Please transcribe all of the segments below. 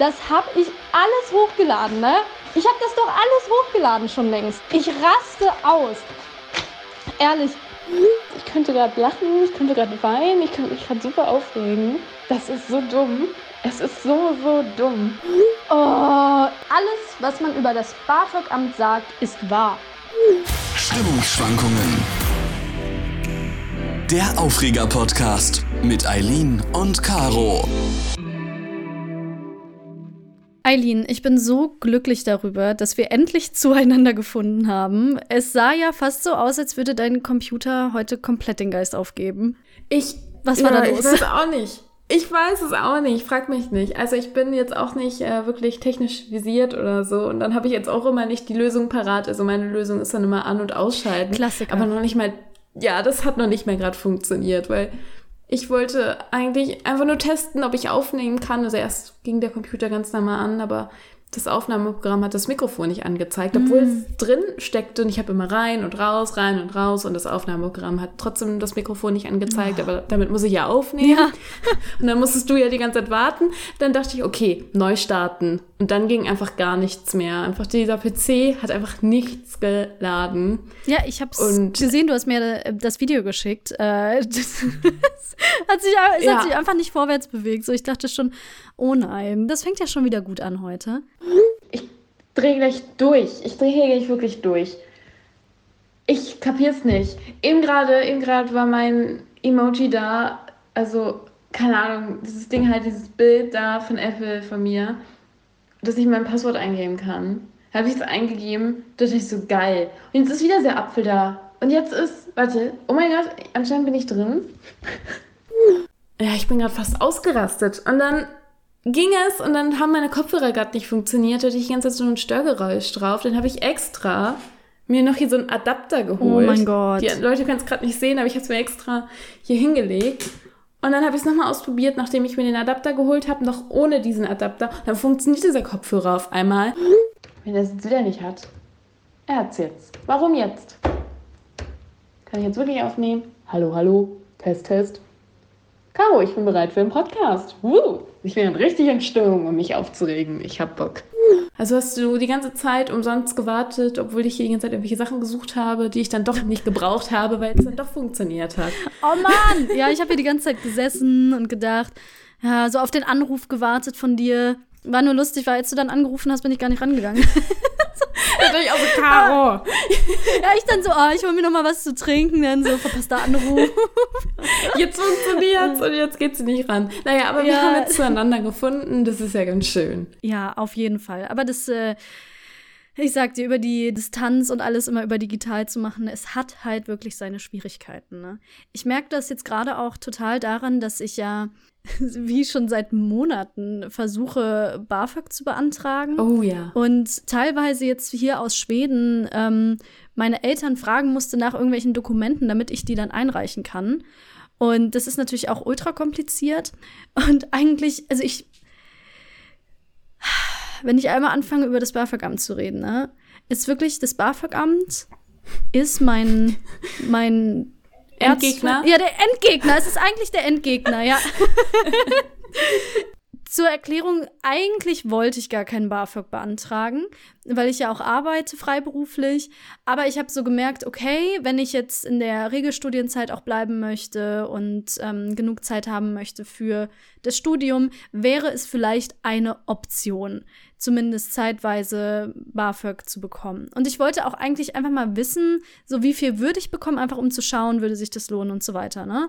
Das habe ich alles hochgeladen, ne? Ich habe das doch alles hochgeladen schon längst. Ich raste aus. Ehrlich, ich könnte gerade lachen, ich könnte gerade weinen, ich könnte mich gerade super aufregen. Das ist so dumm. Es ist so, so dumm. Oh, alles, was man über das BAföG-Amt sagt, ist wahr. Stimmungsschwankungen. Der Aufreger-Podcast mit Eileen und Caro. Eileen, ich bin so glücklich darüber, dass wir endlich zueinander gefunden haben. Es sah ja fast so aus, als würde dein Computer heute komplett den Geist aufgeben. Ich. Was war ja, da los? Ich weiß auch nicht. Ich weiß es auch nicht. Frag mich nicht. Also ich bin jetzt auch nicht äh, wirklich technisch visiert oder so. Und dann habe ich jetzt auch immer nicht die Lösung parat. Also meine Lösung ist dann immer an- und ausschalten. Klassiker. Aber noch nicht mal. Ja, das hat noch nicht mehr gerade funktioniert, weil ich wollte eigentlich einfach nur testen, ob ich aufnehmen kann. Also erst ging der Computer ganz normal an, aber das Aufnahmeprogramm hat das Mikrofon nicht angezeigt, obwohl es drin steckte und ich habe immer rein und raus, rein und raus und das Aufnahmeprogramm hat trotzdem das Mikrofon nicht angezeigt, aber damit muss ich ja aufnehmen. Ja. Und dann musstest du ja die ganze Zeit warten. Dann dachte ich, okay, neu starten. Und dann ging einfach gar nichts mehr. Einfach dieser PC hat einfach nichts geladen. Ja, ich hab's Und- gesehen, du hast mir äh, das Video geschickt. Äh, das hat sich, es Ja. hat sich einfach nicht vorwärts bewegt. So, ich dachte schon, oh nein, das fängt ja schon wieder gut an heute. Ich drehe gleich durch. Ich drehe gleich wirklich durch. Ich kapier's nicht. Eben gerade, eben gerade war mein Emoji da. Also, keine Ahnung, dieses Ding halt, dieses Bild da von Apple von mir, dass ich mein Passwort eingeben kann. Habe ich es eingegeben, dachte ich so geil. Und jetzt ist wieder der Apfel da. Und jetzt ist, warte, oh mein Gott, anscheinend bin ich drin. Ja, ich bin gerade fast ausgerastet. Und dann ging es und dann haben meine Kopfhörer gerade nicht funktioniert. Da hatte ich die ganze Zeit so ein Störgeräusch drauf. Dann habe ich extra mir noch hier so einen Adapter geholt. Oh mein Gott. Die Leute können es gerade nicht sehen, aber ich habe es mir extra hier hingelegt. Und dann habe ich es nochmal ausprobiert, nachdem ich mir den Adapter geholt habe, noch ohne diesen Adapter. Dann funktioniert dieser Kopfhörer auf einmal. Wenn er es jetzt wieder nicht hat. Er hat's jetzt. Warum jetzt? Kann ich jetzt wirklich aufnehmen? Hallo, hallo. Test, Test. Caro, ich bin bereit für einen Podcast. Woo. Ich bin richtig in Stimmung, um mich aufzuregen. Ich hab Bock. Also hast du die ganze Zeit umsonst gewartet, obwohl ich hier die ganze Zeit irgendwelche Sachen gesucht habe, die ich dann doch nicht gebraucht habe, weil es dann doch funktioniert hat. Oh Mann! Ja, ich habe hier die ganze Zeit gesessen und gedacht, ja, so auf den Anruf gewartet von dir. War nur lustig, weil als du dann angerufen hast, bin ich gar nicht rangegangen. Natürlich auch so, Caro. ja, ich dann so, oh, ich hol mir noch mal was zu trinken, dann so verpasster Anruf. Jetzt funktioniert's und jetzt geht sie nicht ran. Naja, aber wir Ja. haben jetzt zueinander gefunden. Das ist ja ganz schön. Ja, auf jeden Fall. Aber das, äh, ich sag dir, über die Distanz und alles immer über digital zu machen, es hat halt wirklich seine Schwierigkeiten. Ne? Ich merke das jetzt gerade auch total daran, dass ich ja, wie schon seit Monaten, versuche, BAföG zu beantragen. Oh ja. Und teilweise jetzt hier aus Schweden ähm, meine Eltern fragen musste nach irgendwelchen Dokumenten, damit ich die dann einreichen kann. Und das ist natürlich auch ultra kompliziert. Und eigentlich, also ich, wenn ich einmal anfange, über das BAföG-Amt zu reden, ne, ist wirklich, das BAföG-Amt ist mein, mein Endgegner? Erzfeind- Ja, der Endgegner. Es ist eigentlich der Endgegner, ja. Zur Erklärung, eigentlich wollte ich gar keinen BAföG beantragen, weil ich ja auch arbeite freiberuflich. Aber ich habe so gemerkt, okay, wenn ich jetzt in der Regelstudienzeit auch bleiben möchte und ähm, genug Zeit haben möchte für das Studium, wäre es vielleicht eine Option, zumindest zeitweise BAföG zu bekommen. Und ich wollte auch eigentlich einfach mal wissen, so wie viel würde ich bekommen, einfach um zu schauen, würde sich das lohnen und so weiter, ne?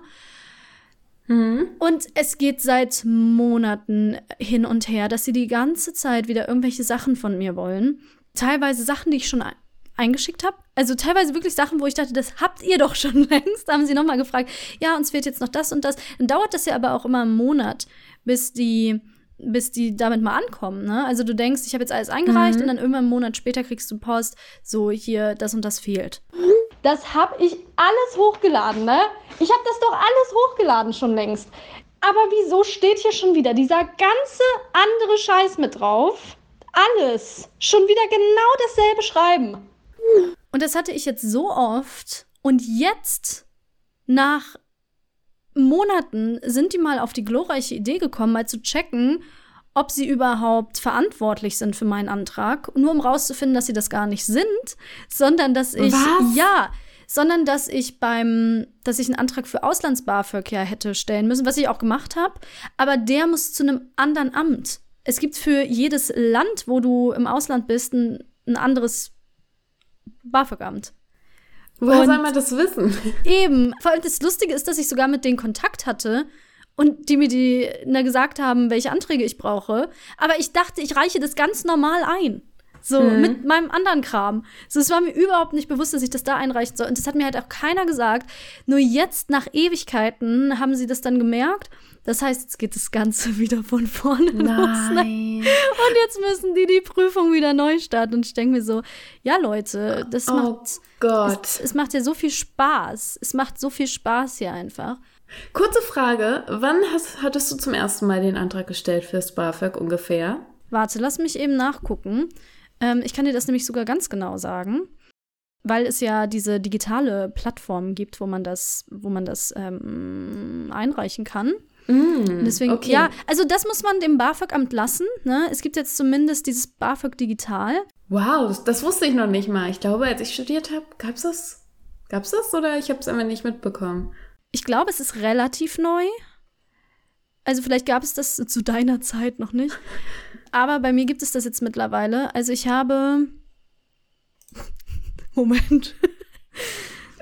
Und es geht seit Monaten hin und her, dass sie die ganze Zeit wieder irgendwelche Sachen von mir wollen. Teilweise Sachen, die ich schon ein- eingeschickt habe. Also teilweise wirklich Sachen, wo ich dachte, das habt ihr doch schon längst. Da haben sie nochmal gefragt, ja, uns fehlt jetzt noch das und das. Dann dauert das ja aber auch immer einen Monat, bis die bis die damit mal ankommen, ne? Also du denkst, ich habe jetzt alles eingereicht und dann irgendwann einen Monat später kriegst du Post, so hier das und das fehlt. Das habe ich alles hochgeladen, ne? Ich habe das doch alles hochgeladen schon längst. Aber wieso steht hier schon wieder dieser ganze andere Scheiß mit drauf? Alles. Schon wieder genau dasselbe Schreiben. Und das hatte ich jetzt so oft. Und jetzt, nach Monaten, sind die mal auf die glorreiche Idee gekommen, mal zu checken, ob sie überhaupt verantwortlich sind für meinen Antrag, nur um rauszufinden, dass sie das gar nicht sind, sondern dass ich Was? ja, sondern dass ich beim, dass ich einen Antrag für Auslands-BAföG ja hätte stellen müssen, was ich auch gemacht habe, aber der muss zu einem anderen Amt. Es gibt für jedes Land, wo du im Ausland bist, ein, ein anderes BAföG-Amt. Woher soll man das wissen? Eben. Vor allem das Lustige ist, dass ich sogar mit denen Kontakt hatte und die mir die na, gesagt haben, welche Anträge ich brauche. Aber ich dachte, ich reiche das ganz normal ein. So, Mhm. mit meinem anderen Kram. So, es war mir überhaupt nicht bewusst, dass ich das da einreichen soll. Und das hat mir halt auch keiner gesagt. Nur jetzt, nach Ewigkeiten, haben sie das dann gemerkt. Das heißt, jetzt geht das Ganze wieder von vorne los. Ne? Nein. Und jetzt müssen die die Prüfung wieder neu starten. Und ich denke mir so, ja, Leute, das Oh macht. Gott. Es, es macht ja so viel Spaß. Es macht so viel Spaß hier einfach. Kurze Frage. Wann hast, hattest du zum ersten Mal den Antrag gestellt fürs BAföG ungefähr? Warte, lass mich eben nachgucken. Ähm, ich kann dir das nämlich sogar ganz genau sagen, weil es ja diese digitale Plattform gibt, wo man das, wo man das ähm, einreichen kann. Und deswegen, okay. ja, also das muss man dem BAföG-Amt lassen. Ne? Es gibt jetzt zumindest dieses BAföG digital. Wow, das, das wusste ich noch nicht mal. Ich glaube, als ich studiert habe, gab's das? Gab's das oder ich habe es einfach nicht mitbekommen? Ich glaube, es ist relativ neu. Also vielleicht gab es das zu deiner Zeit noch nicht. Aber bei mir gibt es das jetzt mittlerweile. Also ich habe. Moment.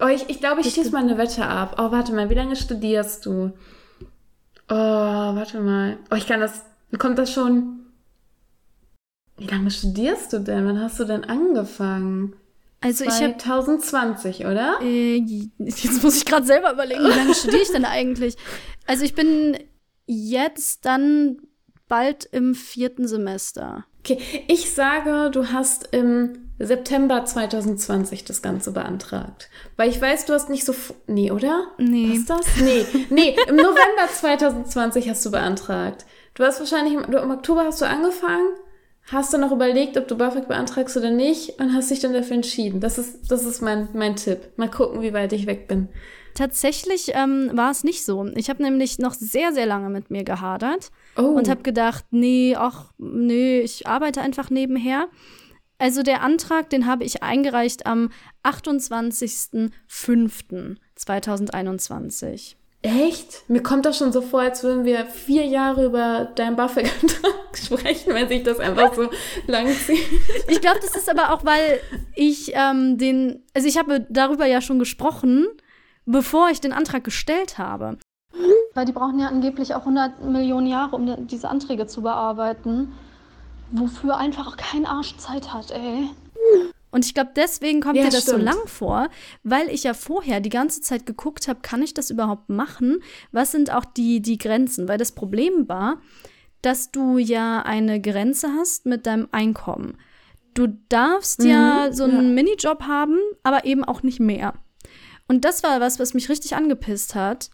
Oh, ich, ich glaube, ich schließe mal eine Wette ab. Oh, warte mal, wie lange studierst du? Oh, warte mal. Oh, ich kann das. Kommt das schon. Wie lange studierst du denn? Wann hast du denn angefangen? Also ich habe 2020, oder? Äh, jetzt muss ich gerade selber überlegen, wie lange studiere ich denn eigentlich? Also ich bin jetzt dann bald im vierten Semester. Okay, ich sage, du hast im September 2020 das Ganze beantragt. Weil ich weiß, du hast nicht so. Nee, oder? Nee. Passt das? Nee, nee, im November 2020 hast du beantragt. Du hast wahrscheinlich, im, du, im Oktober hast du angefangen, hast dann noch überlegt, ob du BAföG beantragst oder nicht und hast dich dann dafür entschieden. Das ist, das ist mein, mein Tipp. Mal gucken, wie weit ich weg bin. Tatsächlich ähm, war es nicht so. Ich habe nämlich noch sehr, sehr lange mit mir gehadert Oh. und habe gedacht, nee, ach, nee, ich arbeite einfach nebenher. Also der Antrag, den habe ich eingereicht am 28.05.2021. Echt? Mir kommt das schon so vor, als würden wir vier Jahre über deinen BAföG-Antrag sprechen, wenn sich das einfach so lang zieht. Ich glaube, das ist aber auch, weil ich ähm, den, also ich habe darüber ja schon gesprochen, bevor ich den Antrag gestellt habe. Weil die brauchen ja angeblich auch 100 Millionen Jahre, um diese Anträge zu bearbeiten, wofür einfach auch kein Arsch Zeit hat, ey. Und ich glaube, deswegen kommt Ja, dir das so stimmt. lang vor, weil ich ja vorher die ganze Zeit geguckt habe, kann ich das überhaupt machen? Was sind auch die, die Grenzen? Weil das Problem war, dass du ja eine Grenze hast mit deinem Einkommen. Du darfst ja so einen Minijob haben, aber eben auch nicht mehr. Und das war was, was mich richtig angepisst hat,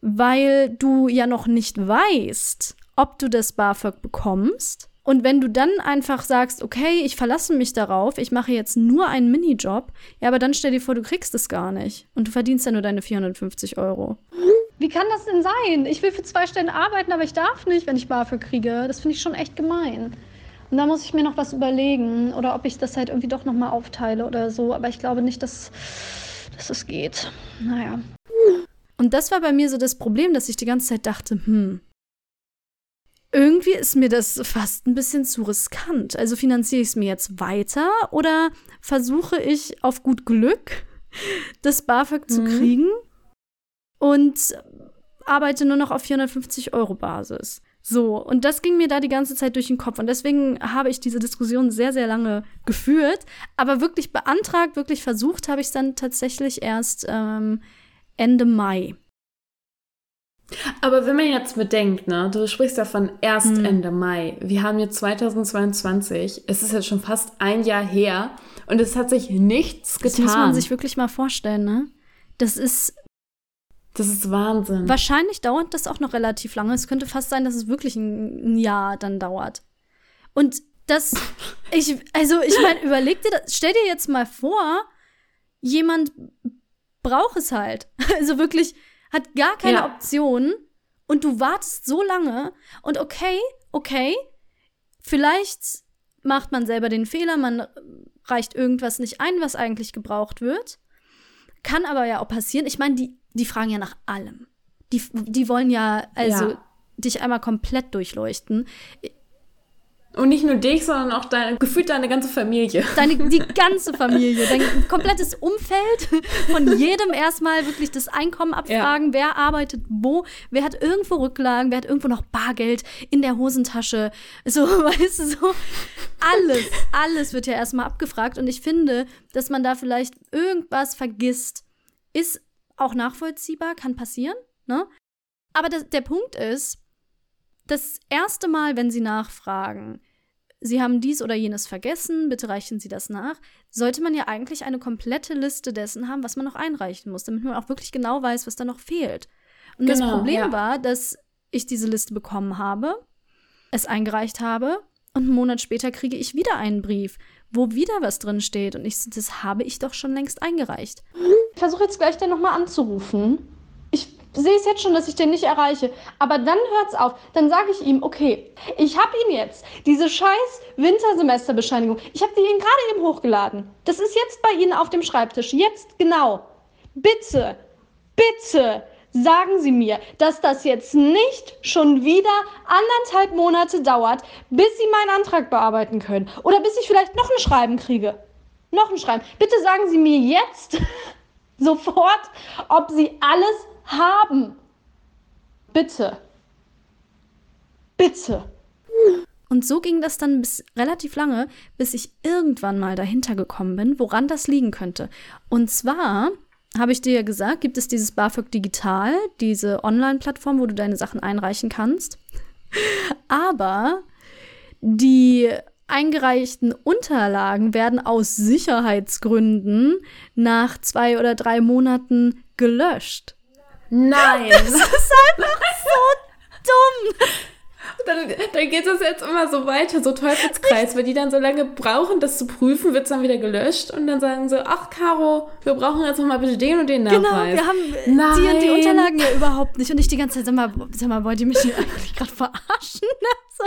weil du ja noch nicht weißt, ob du das BAföG bekommst. Und wenn du dann einfach sagst, okay, ich verlasse mich darauf, ich mache jetzt nur einen Minijob, ja, aber dann stell dir vor, du kriegst es gar nicht. Und du verdienst ja nur deine 450 Euro. Wie kann das denn sein? Ich will für zwei Stellen arbeiten, aber ich darf nicht, wenn ich BAföG kriege. Das finde ich schon echt gemein. Und da muss ich mir noch was überlegen oder ob ich das halt irgendwie doch nochmal aufteile oder so. Aber ich glaube nicht, dass, dass es geht. Naja. Und das war bei mir so das Problem, dass ich die ganze Zeit dachte, hm, irgendwie ist mir das fast ein bisschen zu riskant. Also finanziere ich es mir jetzt weiter oder versuche ich auf gut Glück das BAföG zu Mhm. kriegen und arbeite nur noch auf 450 Euro Basis. So, und das ging mir da die ganze Zeit durch den Kopf. Und deswegen habe ich diese Diskussion sehr, sehr lange geführt. Aber wirklich beantragt, wirklich versucht habe ich es dann tatsächlich erst ähm, Ende Mai. Aber wenn man jetzt bedenkt, ne, du sprichst davon erst Hm. Ende Mai. Wir haben jetzt 2022. Es ist jetzt schon fast ein Jahr her und es hat sich nichts Das getan. muss man sich wirklich mal vorstellen, ne? Das ist, das ist Wahnsinn. wahrscheinlich dauert das auch noch relativ lange. Es könnte fast sein, dass es wirklich ein, ein Jahr dann dauert. Und das, ich, also ich meine, überleg dir das, stell dir jetzt mal vor, jemand braucht es halt. Also wirklich, hat gar keine Ja. Option und du wartest so lange und okay, okay, vielleicht macht man selber den Fehler, man reicht irgendwas nicht ein, was eigentlich gebraucht wird. Kann aber ja auch passieren. Ich meine, die, die fragen ja nach allem. Die, die wollen ja also Ja. dich einmal komplett durchleuchten. Und nicht nur dich, sondern auch deine, gefühlt deine ganze Familie. Deine, die ganze Familie, dein komplettes Umfeld, von jedem erstmal wirklich das Einkommen abfragen, wer arbeitet wo, wer hat irgendwo Rücklagen, wer hat irgendwo noch Bargeld in der Hosentasche. So, weißt du, so alles, alles wird ja erstmal abgefragt. Und ich finde, dass man da vielleicht irgendwas vergisst, ist auch nachvollziehbar, kann passieren, ne? Aber das, der Punkt ist, das erste Mal, wenn Sie nachfragen, Sie haben dies oder jenes vergessen, bitte reichen Sie das nach, sollte man ja eigentlich eine komplette Liste dessen haben, was man noch einreichen muss, damit man auch wirklich genau weiß, was da noch fehlt. Und das Genau, Problem ja. war, dass ich diese Liste bekommen habe, es eingereicht habe und einen Monat später kriege ich wieder einen Brief, wo wieder was drin steht. Und ich das habe ich doch schon längst eingereicht. Ich versuche jetzt gleich den nochmal anzurufen. Sehe es jetzt schon, dass ich den nicht erreiche. Aber dann hört's auf. Dann sage ich ihm, okay, ich habe ihm jetzt diese scheiß Wintersemesterbescheinigung. Ich habe die Ihnen gerade eben hochgeladen. Das ist jetzt bei Ihnen auf dem Schreibtisch. Jetzt genau. Bitte, bitte sagen Sie mir, dass das jetzt nicht schon wieder anderthalb Monate dauert, bis Sie meinen Antrag bearbeiten können. Oder bis ich vielleicht noch ein Schreiben kriege. Noch ein Schreiben. Bitte sagen Sie mir jetzt sofort, ob Sie alles haben. Bitte. Bitte. Und so ging das dann bis relativ lange, bis ich irgendwann mal dahinter gekommen bin, woran das liegen könnte. Und zwar habe ich dir ja gesagt, gibt es dieses BAföG Digital, diese Online-Plattform, wo du deine Sachen einreichen kannst. Aber die eingereichten Unterlagen werden aus Sicherheitsgründen nach zwei oder drei Monaten gelöscht. Nein! Dumm! Dann, dann geht es jetzt immer so weiter, so Teufelskreis, weil die dann so lange brauchen, das zu prüfen, wird es dann wieder gelöscht und dann sagen sie, ach Caro, wir brauchen jetzt noch mal bitte den und den Genau, Nachweis. wir haben äh, die, die Nein. Unterlagen ja überhaupt nicht. Und ich die ganze Zeit, sag mal, sag mal wollt ihr mich hier eigentlich gerade verarschen? so.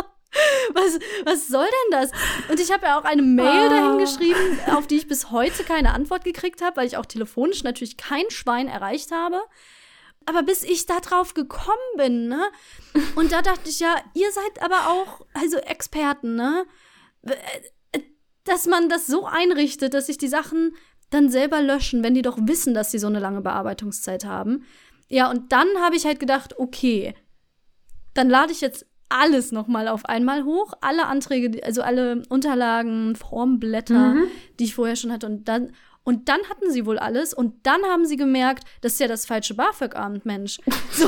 Was, was soll denn das? Und ich habe ja auch eine Mail Ah. dahin geschrieben, auf die ich bis heute keine Antwort gekriegt habe, weil ich auch telefonisch natürlich kein Schwein erreicht habe. Aber bis ich da drauf gekommen bin, ne? Und da dachte ich ja, ihr seid aber auch, also Experten, ne? Äh, Dass man das so einrichtet, dass sich die Sachen dann selber löschen, wenn die doch wissen, dass sie so eine lange Bearbeitungszeit haben. Ja, und dann habe ich halt gedacht, okay, dann lade ich jetzt alles nochmal auf einmal hoch, alle Anträge, also alle Unterlagen, Formblätter, die ich vorher schon hatte. Und dann, und dann hatten sie wohl alles und dann haben sie gemerkt, das ist ja das falsche BAföG-Amt, Mensch. So.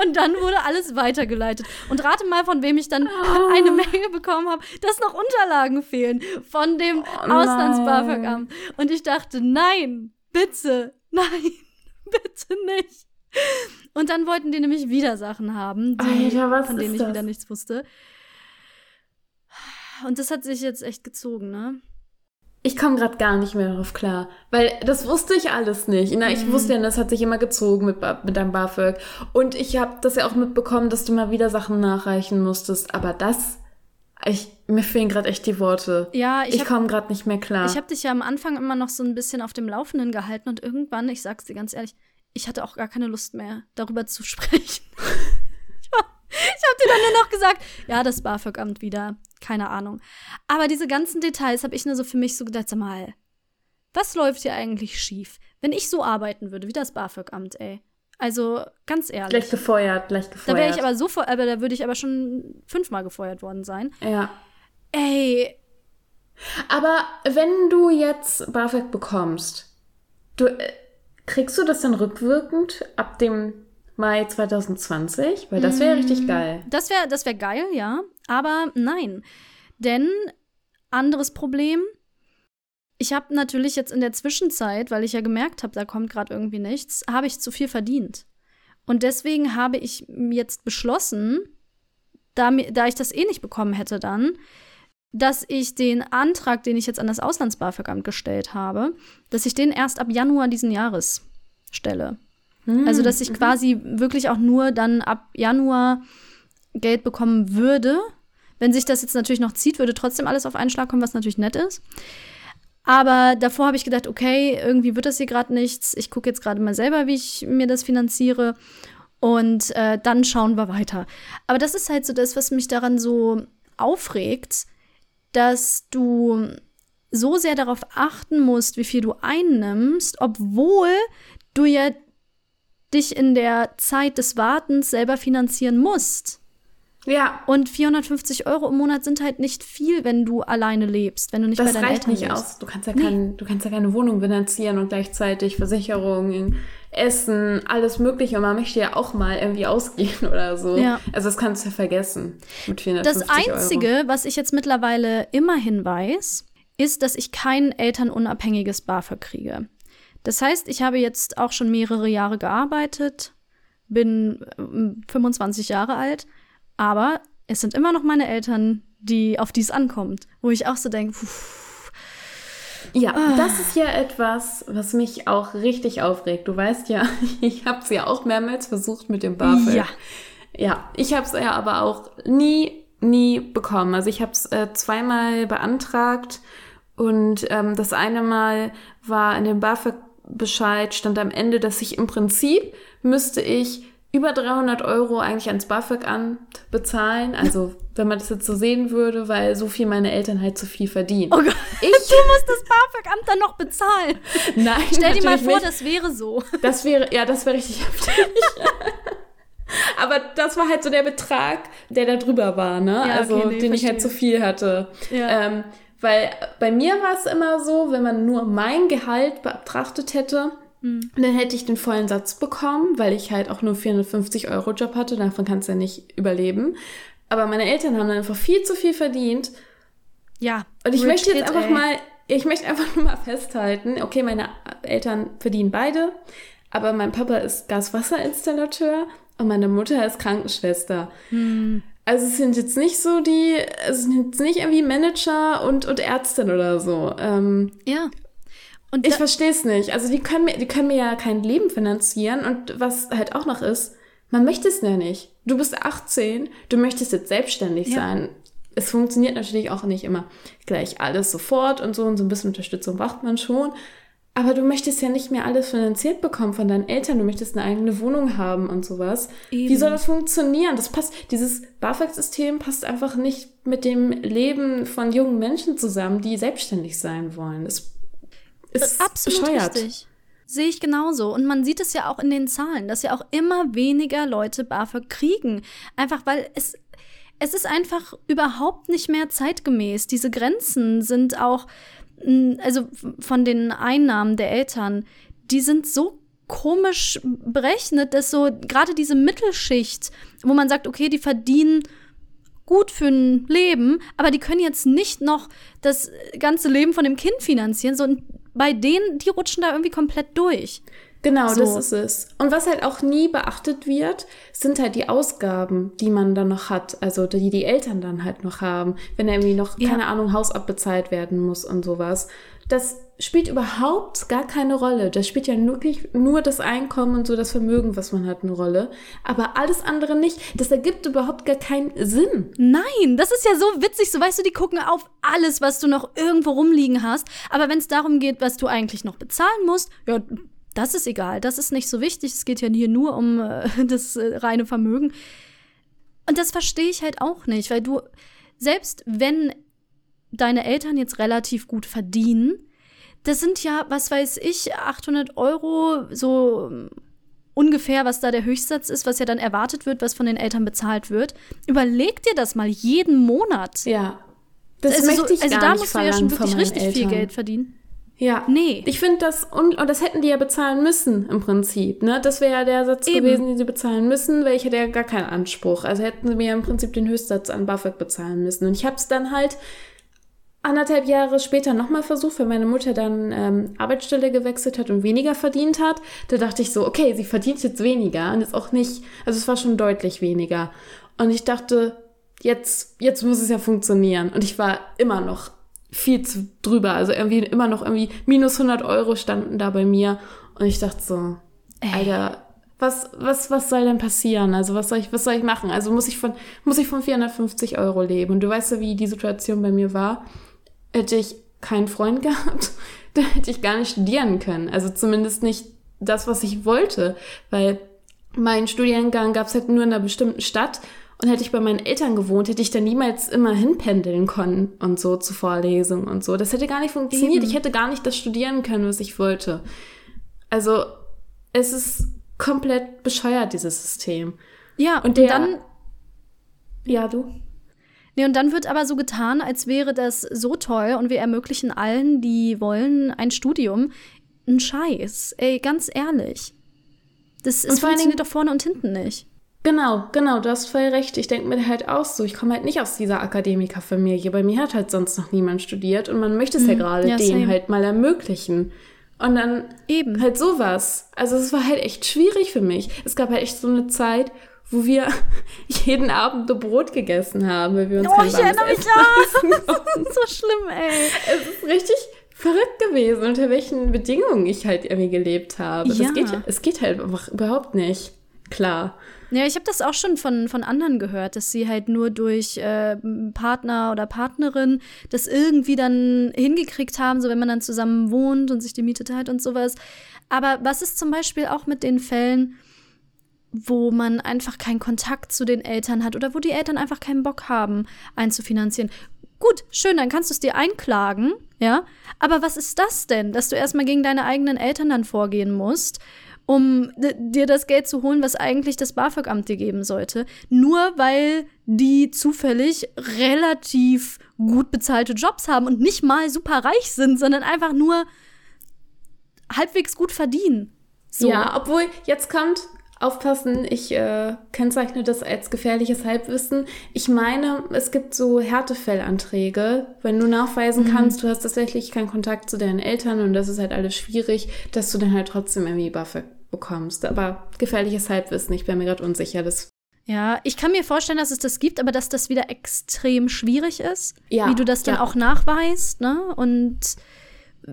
Und dann wurde alles weitergeleitet. Und rate mal, von wem ich dann eine Mail bekommen habe, dass noch Unterlagen fehlen von dem Auslands-BAföG-Amt. Und ich dachte, nein, bitte, nein, bitte nicht. Und dann wollten die nämlich wieder Sachen haben, die, Alter, von denen ich das? wieder nichts wusste. Und das hat sich jetzt echt gezogen, ne? Ich komme gerade gar nicht mehr darauf klar, weil das wusste ich alles nicht. Na, Mhm. ich wusste ja, das hat sich immer gezogen mit, mit deinem BAföG. Und ich habe das ja auch mitbekommen, dass du mal wieder Sachen nachreichen musstest. Aber das, ich, mir fehlen gerade echt die Worte. Ja, ich Ich, komme gerade nicht mehr klar. Ich habe dich ja am Anfang immer noch so ein bisschen auf dem Laufenden gehalten und irgendwann, ich sag's dir ganz ehrlich, ich hatte auch gar keine Lust mehr, darüber zu sprechen. Ich habe dir dann nur noch gesagt, ja, das BAföG-Amt wieder, keine Ahnung. Aber diese ganzen Details habe ich nur so für mich so gedacht, sag mal, was läuft hier eigentlich schief, wenn ich so arbeiten würde wie das BAföG-Amt, ey? Also ganz ehrlich. gleich gefeuert, gleich Da gefeuert. wäre ich aber so, aber da würde ich aber schon fünfmal gefeuert worden sein. Ja. Ey, Aber wenn du jetzt BAföG bekommst, du, äh, kriegst du das dann rückwirkend ab dem Mai 2020? Weil das wäre Mm. richtig geil. Das wäre das wär geil, ja. Aber nein. Denn anderes Problem. Ich habe natürlich jetzt in der Zwischenzeit, weil ich ja gemerkt habe, da kommt gerade irgendwie nichts, habe ich zu viel verdient. Und deswegen habe ich jetzt beschlossen, da, da ich das eh nicht bekommen hätte dann, dass ich den Antrag, den ich jetzt an das Auslands-BAföG-Amt gestellt habe, dass ich den erst ab Januar diesen Jahres stelle. Also, dass ich quasi wirklich auch nur dann ab Januar Geld bekommen würde. Wenn sich das jetzt natürlich noch zieht, würde trotzdem alles auf einen Schlag kommen, was natürlich nett ist. Aber davor habe ich gedacht, okay, irgendwie wird das hier gerade nichts. Ich gucke jetzt gerade mal selber, wie ich mir das finanziere. Und äh, dann schauen wir weiter. Aber das ist halt so das, was mich daran so aufregt, dass du so sehr darauf achten musst, wie viel du einnimmst, obwohl du ja dich in der Zeit des Wartens selber finanzieren musst. Ja. Und 450 Euro im Monat sind halt nicht viel, wenn du alleine lebst, wenn du nicht das bei deinen reicht Eltern nicht lebst. aus. Du kannst ja kein, du kannst ja keine Wohnung finanzieren und gleichzeitig Versicherungen, Essen, alles mögliche. Und man möchte ja auch mal irgendwie ausgehen oder so. Ja. Also das kannst du ja vergessen mit Das 450 Einzige, Euro. was ich jetzt mittlerweile immerhin weiß, ist, dass ich kein elternunabhängiges BAföG kriege. Das heißt, ich habe jetzt auch schon mehrere Jahre gearbeitet, bin ähm, 25 Jahre alt, aber es sind immer noch meine Eltern, die auf die es ankommt, wo ich auch so denke, Ja, Ah. das ist ja etwas, was mich auch richtig aufregt. Du weißt ja, ich habe es ja auch mehrmals versucht mit dem BAföG. Ja. Ja, ich habe es ja aber auch nie, nie bekommen. Also ich habe es äh, zweimal beantragt und ähm, das eine Mal war in dem BAföG-Bescheid, stand am Ende, dass ich im Prinzip müsste ich über 300 Euro eigentlich ans BAföG-Amt bezahlen. Also wenn man das jetzt so sehen würde, weil so viel meine Eltern halt zu viel verdienen. oh Gott, Ich, du musst das BAföG-Amt dann noch bezahlen. nein, Stell dir mal vor, nicht. das wäre so. Das wäre, ja, das wäre richtig heftig. Aber das war halt so der Betrag, der da drüber war, ne? Ja, also, okay, nee, den ich halt zu verstehe. viel hatte. Ja. Ähm, weil bei mir war es immer so, wenn man nur mein Gehalt betrachtet hätte, Hm. dann hätte ich den vollen Satz bekommen, weil ich halt auch nur 450 Euro Job hatte, davon kannst du ja nicht überleben. Aber meine Eltern haben dann einfach viel zu viel verdient Ja. und ich Rich möchte jetzt Kid, einfach ey. mal, ich möchte einfach nur mal festhalten, okay, meine Eltern verdienen beide, aber mein Papa ist Gaswasserinstallateur und meine Mutter ist Krankenschwester. Hm. Also es sind jetzt nicht so die, es sind jetzt nicht irgendwie Manager und, und Ärztin oder so. Ähm, Ja. Und ich verstehe es nicht. Also die können, mir, die können mir ja kein Leben finanzieren und was halt auch noch ist, man möchte es ja nicht. Du bist 18, du möchtest jetzt selbstständig Ja. sein. Es funktioniert natürlich auch nicht immer gleich alles sofort und so und so ein bisschen Unterstützung braucht man schon. Aber du möchtest ja nicht mehr alles finanziert bekommen von deinen Eltern. Du möchtest eine eigene Wohnung haben und sowas. Wie Eben. soll das funktionieren? Das passt, dieses BAföG-System passt einfach nicht mit dem Leben von jungen Menschen zusammen, die selbstständig sein wollen. Es ist Absolut bescheuert. richtig. Sehe ich genauso. Und man sieht es ja auch in den Zahlen, dass ja auch immer weniger Leute BAföG kriegen. Einfach weil es, es ist einfach überhaupt nicht mehr zeitgemäß. Diese Grenzen sind auch, also von den Einnahmen der Eltern, die sind so komisch berechnet, dass so gerade diese Mittelschicht, wo man sagt, okay, die verdienen gut für ein Leben, aber die können jetzt nicht noch das ganze Leben von dem Kind finanzieren, so bei denen, die rutschen da irgendwie komplett durch. Genau, So. das ist es. Und was halt auch nie beachtet wird, sind halt die Ausgaben, die man dann noch hat. Also die die Eltern dann halt noch haben. Wenn irgendwie noch, Ja. keine Ahnung, Haus abbezahlt werden muss und sowas. Das spielt überhaupt gar keine Rolle. Das spielt ja wirklich nur das Einkommen und so das Vermögen, was man hat, eine Rolle. Aber alles andere nicht. Das ergibt überhaupt gar keinen Sinn. Nein, das ist ja so witzig. So weißt du, die gucken auf alles, was du noch irgendwo rumliegen hast. Aber wenn es darum geht, was du eigentlich noch bezahlen musst, ja, das ist egal. Das ist nicht so wichtig. Es geht ja hier nur um äh, das äh, reine Vermögen. Und das verstehe ich halt auch nicht, weil du, selbst wenn deine Eltern jetzt relativ gut verdienen, das sind ja, was weiß ich, 800 Euro, so ähm, ungefähr, was da der Höchstsatz ist, was ja dann erwartet wird, was von den Eltern bezahlt wird. Überleg dir das mal jeden Monat. Ja. Das also möchte so, ich also gar da nicht musst du ja schon wirklich richtig viel Eltern. Geld verdienen. Ja. Nee. Ich finde das, und, und das hätten die ja bezahlen müssen im Prinzip. Ne? Das wäre ja der Satz Eben. gewesen, den sie bezahlen müssen, weil ich hätte ja gar keinen Anspruch. Also hätten sie mir im Prinzip den Höchstsatz an BAföG bezahlen müssen. Und ich habe es dann halt anderthalb Jahre später nochmal versucht, weil meine Mutter dann ähm, Arbeitsstelle gewechselt hat und weniger verdient hat. Da dachte ich so, okay, sie verdient jetzt weniger und ist auch nicht, also es war schon deutlich weniger. Und ich dachte, jetzt, jetzt muss es ja funktionieren. Und ich war immer noch viel zu drüber. Also irgendwie immer noch irgendwie minus 100 Euro standen da bei mir. Und ich dachte so, Ey. Alter, Was, was, was soll denn passieren? Also was soll ich, was soll ich machen? Also muss ich von, muss ich von 450 Euro leben? Und du weißt ja, wie die Situation bei mir war. Hätte ich keinen Freund gehabt, dann hätte ich gar nicht studieren können. Also zumindest nicht das, was ich wollte. Weil mein Studiengang gab es halt nur in einer bestimmten Stadt. Und hätte ich bei meinen Eltern gewohnt, hätte ich da niemals immer hinpendeln können und so zu Vorlesungen und so. Das hätte gar nicht funktioniert. Eben. Ich hätte gar nicht das studieren können, was ich wollte. Also es ist komplett bescheuert, dieses System. Ja, Und der- dann Ja, du? Nee, und dann wird aber so getan, als wäre das so toll und wir ermöglichen allen, die wollen, ein Studium. Ein Scheiß. Ey, ganz ehrlich. Das Und allen funktioniert Dingen- doch vorne und hinten nicht. Genau, genau, du hast voll recht. Ich denke mir halt auch so, ich komme halt nicht aus dieser Akademikerfamilie. Bei mir hat halt sonst noch niemand studiert und man möchte es ja gerade Mhm. ja, denen halt mal ermöglichen. Und dann Eben. halt sowas. Also es war halt echt schwierig für mich. Es gab halt echt so eine Zeit, wo wir jeden Abend nur Brot gegessen haben, weil wir uns Oh, kein ich erinnere mich ja. leisten konnten. so schlimm, ey. Es ist richtig verrückt gewesen, unter welchen Bedingungen ich halt irgendwie gelebt habe. Ja. Das geht, es geht halt einfach überhaupt nicht. Klar. Ja, ich habe das auch schon von, von anderen gehört, dass sie halt nur durch äh, Partner oder Partnerin das irgendwie dann hingekriegt haben, so wenn man dann zusammen wohnt und sich die Miete teilt und sowas. Aber was ist zum Beispiel auch mit den Fällen, wo man einfach keinen Kontakt zu den Eltern hat oder wo die Eltern einfach keinen Bock haben, einzufinanzieren? Gut, schön, dann kannst du es dir einklagen, ja. Aber was ist das denn, dass du erstmal gegen deine eigenen Eltern dann vorgehen musst, um dir das Geld zu holen, was eigentlich das BAföG-Amt dir geben sollte, nur weil die zufällig relativ gut bezahlte Jobs haben und nicht mal super reich sind, sondern einfach nur halbwegs gut verdienen. So. Ja, obwohl jetzt kommt, aufpassen, ich äh, kennzeichne das als gefährliches Halbwissen. Ich meine, es gibt so Härtefellanträge, wenn du nachweisen kannst, du hast tatsächlich keinen Kontakt zu deinen Eltern und das ist halt alles schwierig, dass du dann halt trotzdem irgendwie BAföG bekommst. Aber gefährliches Halbwissen, ich bin mir gerade unsicher. Das, Ja, ich kann mir vorstellen, dass es das gibt, aber dass das wieder extrem schwierig ist, Ja, wie du das dann ja. auch nachweist, ne? Und äh,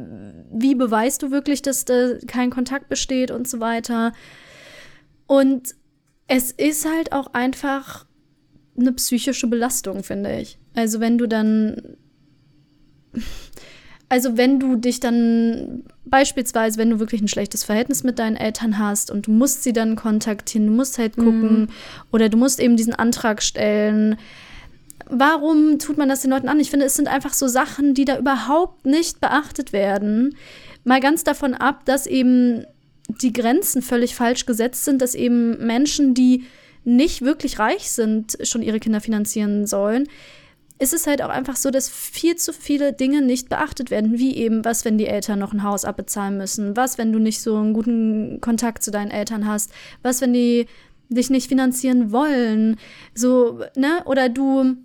wie beweist du wirklich, dass da kein Kontakt besteht und so weiter. Und es ist halt auch einfach eine psychische Belastung, finde ich. Also wenn du dann also wenn du dich dann beispielsweise, wenn du wirklich ein schlechtes Verhältnis mit deinen Eltern hast und du musst sie dann kontaktieren, du musst halt gucken oder du musst eben diesen Antrag stellen. Warum tut man das den Leuten an? Ich finde, es sind einfach so Sachen, die da überhaupt nicht beachtet werden. Mal ganz davon ab, dass eben die Grenzen völlig falsch gesetzt sind, dass eben Menschen, die nicht wirklich reich sind, schon ihre Kinder finanzieren sollen ist es halt auch einfach so, dass viel zu viele Dinge nicht beachtet werden, wie eben, was, wenn die Eltern noch ein Haus abbezahlen müssen, was, wenn du nicht so einen guten Kontakt zu deinen Eltern hast, was, wenn die dich nicht finanzieren wollen, so, ne, oder du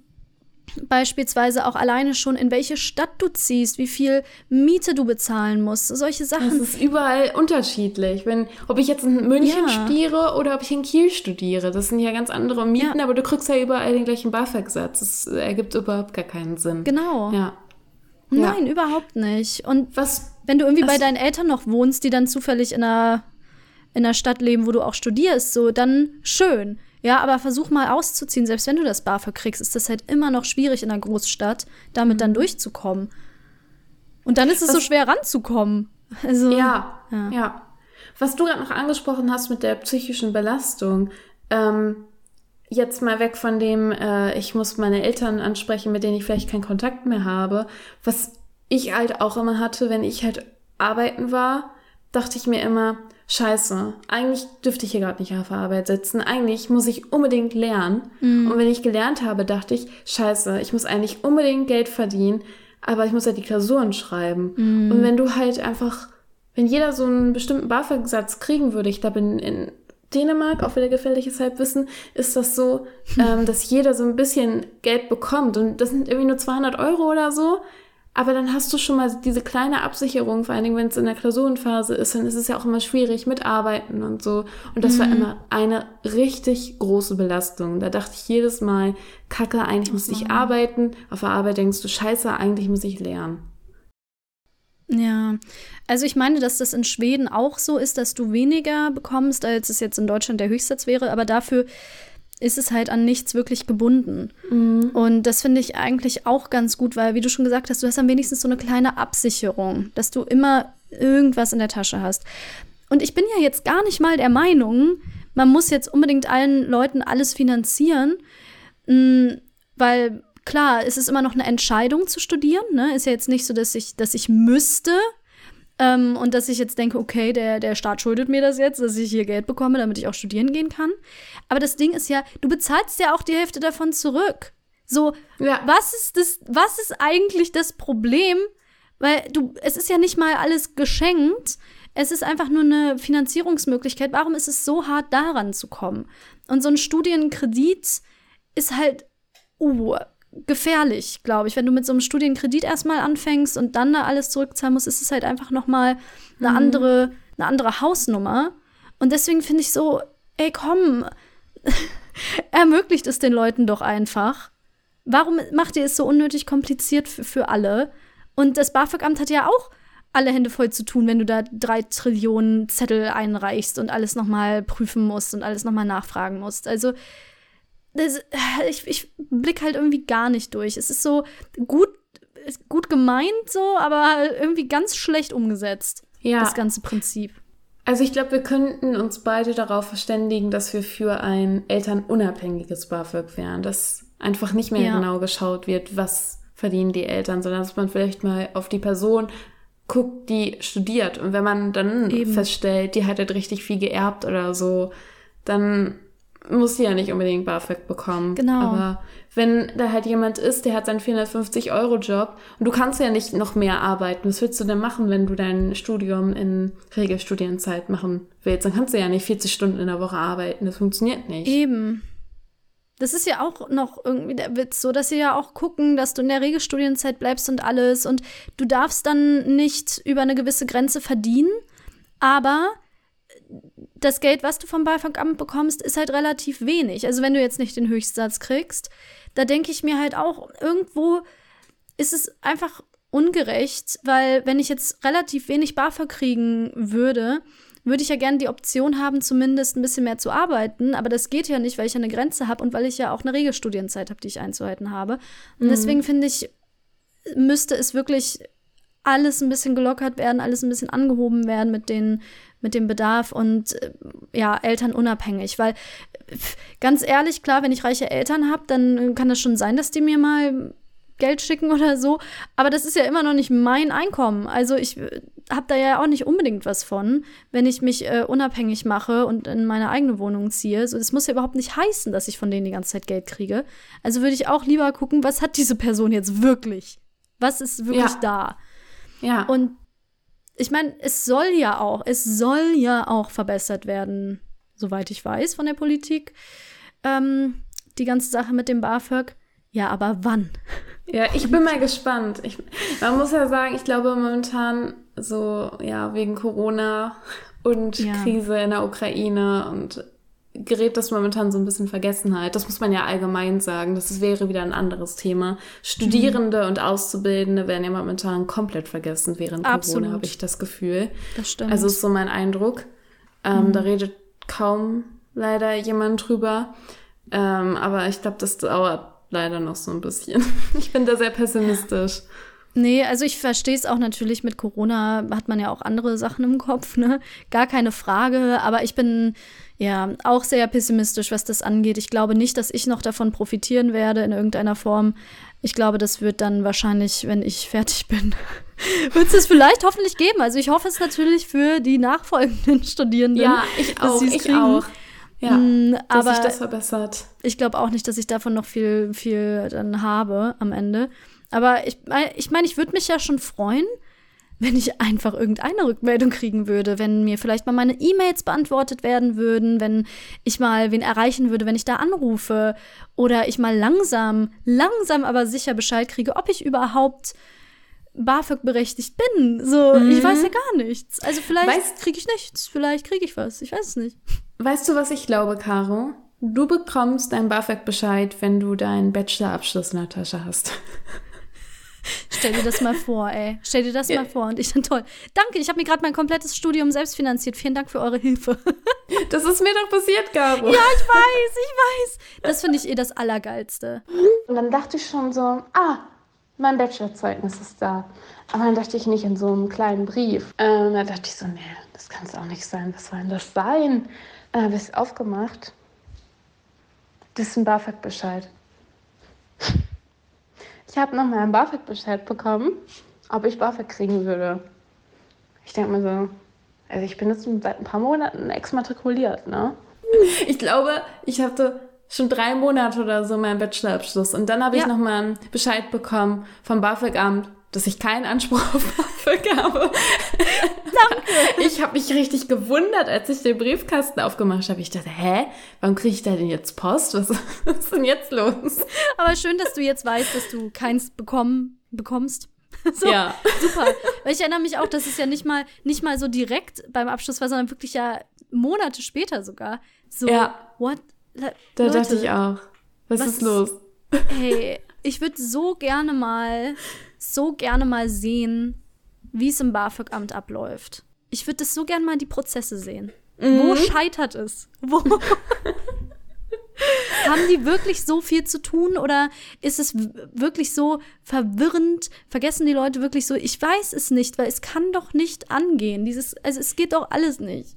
beispielsweise auch alleine schon, in welche Stadt du ziehst, wie viel Miete du bezahlen musst, solche das Sachen. ist überall unterschiedlich. Wenn, ob ich jetzt in München Ja. studiere oder ob ich in Kiel studiere, das sind ja ganz andere Mieten, Ja. aber du kriegst ja überall den gleichen BAföG-Satz. Das ergibt überhaupt gar keinen Sinn. Genau. Ja. Ja. Nein, überhaupt nicht. Und Was Wenn du irgendwie bei Das- deinen Eltern noch wohnst, die dann zufällig in einer, in einer Stadt leben, wo du auch studierst, so, dann schön. Ja, aber versuch mal auszuziehen. Selbst wenn du das BAföG kriegst, ist das halt immer noch schwierig in einer Großstadt, damit dann durchzukommen. Und dann ist es so Mhm. Was- schwer ranzukommen. Also, Ja, Ja. ja. Was du gerade noch angesprochen hast mit der psychischen Belastung, ähm, jetzt mal weg von dem, äh, ich muss meine Eltern ansprechen, mit denen ich vielleicht keinen Kontakt mehr habe. Was ich halt auch immer hatte, wenn ich halt arbeiten war, dachte ich mir immer, scheiße, eigentlich dürfte ich hier gerade nicht auf der Arbeit sitzen. Eigentlich muss ich unbedingt lernen. Und wenn ich gelernt habe, dachte ich, scheiße, ich muss eigentlich unbedingt Geld verdienen, aber ich muss ja die Klausuren schreiben. Und wenn du halt einfach, wenn jeder so einen bestimmten BAföG-Satz kriegen würde, ich glaube in, in Dänemark, auch wieder gefährliches Halbwissen, ist das so, ähm, dass jeder so ein bisschen Geld bekommt. Und das sind irgendwie nur 200 Euro oder so. Aber dann hast du schon mal diese kleine Absicherung, vor allen Dingen, wenn es in der Klausurenphase ist, dann ist es ja auch immer schwierig mit Arbeiten und so. Und das war immer eine richtig große Belastung. Da dachte ich jedes Mal, Kacke, eigentlich muss ich arbeiten. Auf der Arbeit denkst du, scheiße, eigentlich muss ich lernen. Ja, also ich meine, dass das in Schweden auch so ist, dass du weniger bekommst, als es jetzt in Deutschland der Höchstsatz wäre, aber dafür ist es halt an nichts wirklich gebunden. Mhm. Und das finde ich eigentlich auch ganz gut, weil, wie du schon gesagt hast, du hast am wenigsten so eine kleine Absicherung, dass du immer irgendwas in der Tasche hast. Und ich bin ja jetzt gar nicht mal der Meinung, man muss jetzt unbedingt allen Leuten alles finanzieren, mm, weil klar, es ist immer noch eine Entscheidung zu studieren. Ne? Ist ja jetzt nicht so, dass ich, dass ich müsste, ähm, und dass ich jetzt denke, okay, der, der Staat schuldet mir das jetzt, dass ich hier Geld bekomme, damit ich auch studieren gehen kann. Aber das Ding ist ja, du bezahlst ja auch die Hälfte davon zurück. So, ja. was ist das, was ist eigentlich das Problem? Weil du, es ist ja nicht mal alles geschenkt. Es ist einfach nur eine Finanzierungsmöglichkeit. Warum ist es so hart, daran zu kommen? Und so ein Studienkredit ist halt, uh, gefährlich, glaube ich. Wenn du mit so einem Studienkredit erstmal anfängst und dann da alles zurückzahlen musst, ist es halt einfach noch mal eine mhm. andere, eine andere Hausnummer. Und deswegen finde ich so, ey, komm, ermöglicht es den Leuten doch einfach. Warum macht ihr es so unnötig kompliziert für, für alle? Und das BAföG-Amt hat ja auch alle Hände voll zu tun, wenn du da drei Trillionen Zettel einreichst und alles noch mal prüfen musst und alles noch mal nachfragen musst. Also das, ich, ich blick halt irgendwie gar nicht durch. Es ist so gut, gut gemeint so, aber irgendwie ganz schlecht umgesetzt. Ja. Das ganze Prinzip. Also ich glaube, wir könnten uns beide darauf verständigen, dass wir für ein elternunabhängiges BAföG wären, dass einfach nicht mehr ja. genau geschaut wird, was verdienen die Eltern, sondern dass man vielleicht mal auf die Person guckt, die studiert. Und wenn man dann Eben. feststellt, die hat halt richtig viel geerbt oder so, dann muss sie ja nicht unbedingt BAföG bekommen. Genau. Aber wenn da halt jemand ist, der hat seinen 450-Euro-Job und du kannst ja nicht noch mehr arbeiten, was willst du denn machen, wenn du dein Studium in Regelstudienzeit machen willst? Dann kannst du ja nicht 40 Stunden in der Woche arbeiten. Das funktioniert nicht. Eben. Das ist ja auch noch irgendwie der Witz, so dass sie ja auch gucken, dass du in der Regelstudienzeit bleibst und alles. Und du darfst dann nicht über eine gewisse Grenze verdienen, aber das Geld, was du vom BAföG-Amt bekommst, ist halt relativ wenig. Also wenn du jetzt nicht den Höchstsatz kriegst, da denke ich mir halt auch, irgendwo ist es einfach ungerecht, weil wenn ich jetzt relativ wenig BAföG kriegen würde, würde ich ja gerne die Option haben, zumindest ein bisschen mehr zu arbeiten. Aber das geht ja nicht, weil ich ja eine Grenze habe und weil ich ja auch eine Regelstudienzeit habe, die ich einzuhalten habe. Und mhm. deswegen finde ich, müsste es wirklich alles ein bisschen gelockert werden, alles ein bisschen angehoben werden mit den mit dem Bedarf und äh, ja, Eltern unabhängig. Weil ganz ehrlich, klar, wenn ich reiche Eltern habe, dann kann das schon sein, dass die mir mal Geld schicken oder so. Aber das ist ja immer noch nicht mein Einkommen. Also ich äh, habe da ja auch nicht unbedingt was von, wenn ich mich äh, unabhängig mache und in meine eigene Wohnung ziehe. So, das muss ja überhaupt nicht heißen, dass ich von denen die ganze Zeit Geld kriege. Also würde ich auch lieber gucken, was hat diese Person jetzt wirklich? Was ist wirklich ja. da? Ja. Und ich meine, es soll ja auch, es soll ja auch verbessert werden, soweit ich weiß, von der Politik. Ähm, die ganze Sache mit dem BAföG. Ja, aber wann? Ja, ich bin mal gespannt. Ich, man muss ja sagen, ich glaube momentan so, ja, wegen Corona und ja. Krise in der Ukraine und gerät das momentan so ein bisschen Vergessenheit. Das muss man ja allgemein sagen. Das wäre wieder ein anderes Thema. Studierende mhm. und Auszubildende werden ja momentan komplett vergessen während Absolut. Corona, habe ich das Gefühl. Das stimmt. Also ist so mein Eindruck. Ähm, mhm. Da redet kaum leider jemand drüber. Ähm, aber ich glaube, das dauert leider noch so ein bisschen. Ich bin da sehr pessimistisch. Nee, also ich verstehe es auch natürlich mit Corona hat man ja auch andere Sachen im Kopf, ne? Gar keine Frage, aber ich bin ja auch sehr pessimistisch, was das angeht. Ich glaube nicht, dass ich noch davon profitieren werde in irgendeiner Form. Ich glaube, das wird dann wahrscheinlich, wenn ich fertig bin, wird es es vielleicht hoffentlich geben. Also ich hoffe es natürlich für die nachfolgenden Studierenden. Ja, ich auch, ich kriegen. auch. Ja, mm, dass sich das verbessert. Ich glaube auch nicht, dass ich davon noch viel, viel dann habe am Ende. Aber ich, ich meine, ich würde mich ja schon freuen, wenn ich einfach irgendeine Rückmeldung kriegen würde, wenn mir vielleicht mal meine E-Mails beantwortet werden würden, wenn ich mal wen erreichen würde, wenn ich da anrufe oder ich mal langsam, langsam aber sicher Bescheid kriege, ob ich überhaupt BAföG berechtigt bin. So, mhm. ich weiß ja gar nichts. Also vielleicht kriege ich nichts, vielleicht kriege ich was, ich weiß es nicht. Weißt du, was ich glaube, Caro? Du bekommst deinen BAföG-Bescheid, wenn du deinen Bachelorabschluss in der Tasche hast. Stell dir das mal vor, ey. Stell dir das ja. mal vor. Und ich dann toll. Danke, ich habe mir gerade mein komplettes Studium selbst finanziert. Vielen Dank für eure Hilfe. Das ist mir doch passiert, Gabo. Ja, ich weiß, ich weiß. Das finde ich eh das Allergeilste. Und dann dachte ich schon so, ah, mein Bachelorzeugnis ist da. Aber dann dachte ich nicht in so einem kleinen Brief. Ähm, da dachte ich so, nee, das kann es auch nicht sein. Was soll denn das sein? Dann habe ich es aufgemacht. Das ist ein BAföG-Bescheid. Ich habe nochmal einen BAföG-Bescheid bekommen, ob ich BAföG kriegen würde. Ich denke mir so, also ich bin jetzt seit ein paar Monaten exmatrikuliert, ne? Ich glaube, ich hatte schon drei Monate oder so meinen Bachelorabschluss. Und dann habe ich ja. nochmal einen Bescheid bekommen vom BAföG-Amt, dass ich keinen Anspruch auf BAföG habe. Danke. Ich habe mich richtig gewundert, als ich den Briefkasten aufgemacht habe. Ich dachte, hä, warum kriege ich da denn jetzt Post? Was, was ist denn jetzt los? Aber schön, dass du jetzt weißt, dass du keins bekommen, bekommst. So, ja. Super. Weil ich erinnere mich auch, dass es ja nicht mal, nicht mal so direkt beim Abschluss war, sondern wirklich ja Monate später sogar. So, ja. what? da Leute, dachte ich auch. Was, was ist los? Hey, ich würde so gerne mal, so gerne mal sehen, wie es im BAföG-Amt abläuft. Ich würde das so gerne mal die Prozesse sehen. Mhm. Wo scheitert es? Wo? Haben die wirklich so viel zu tun oder ist es wirklich so verwirrend? Vergessen die Leute wirklich so? Ich weiß es nicht, weil es kann doch nicht angehen. Dieses, also es geht doch alles nicht.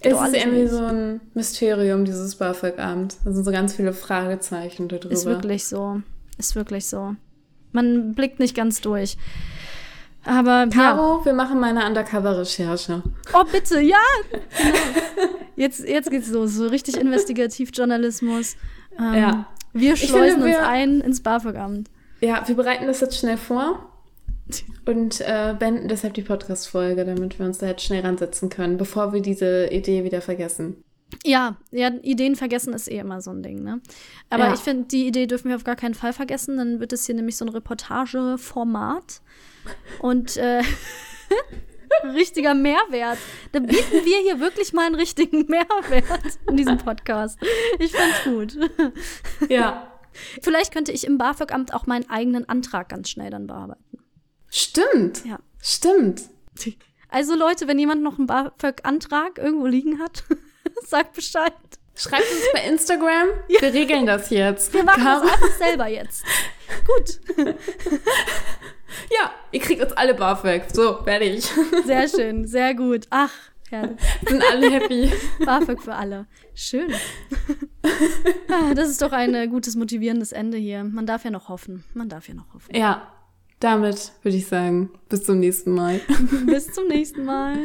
Es ist irgendwie nicht. so ein Mysterium, dieses BAföG-Amt. Da sind so ganz viele Fragezeichen darüber. Ist wirklich so. Ist wirklich so. Man blickt nicht ganz durch. Aber Caro, ja. wir machen mal eine Undercover-Recherche. Oh, bitte, ja! Genau. Jetzt, jetzt geht's los. So richtig Investigativjournalismus. Ähm, ja. Wir schleusen finde, wir, uns ein ins BAföG-Amt. Ja, wir bereiten das jetzt schnell vor und äh, beenden deshalb die Podcast-Folge, damit wir uns da jetzt schnell ransetzen können, bevor wir diese Idee wieder vergessen. Ja, ja, Ideen vergessen ist eh immer so ein Ding, ne? Aber ja. ich finde, die Idee dürfen wir auf gar keinen Fall vergessen. Dann wird es hier nämlich so ein Reportageformat. Und äh, richtiger Mehrwert. Da bieten wir hier wirklich mal einen richtigen Mehrwert in diesem Podcast. Ich find's gut. Ja. Vielleicht könnte ich im BAföG-Amt auch meinen eigenen Antrag ganz schnell dann bearbeiten. Stimmt. Ja. Stimmt. Also Leute, wenn jemand noch einen BAföG-Antrag irgendwo liegen hat, sagt Bescheid. Schreibt uns bei Instagram. Ja. Wir regeln das jetzt. Wir machen Kam. das einfach selber jetzt. Gut. Ja, ihr kriegt uns alle BAföG. So, fertig. Sehr schön, sehr gut. Ach, herrlich. Sind alle happy. BAföG für alle. Schön. Ah, das ist doch ein äh, gutes, motivierendes Ende hier. Man darf ja noch hoffen. Man darf ja noch hoffen. Ja, damit würde ich sagen, bis zum nächsten Mal. bis zum nächsten Mal.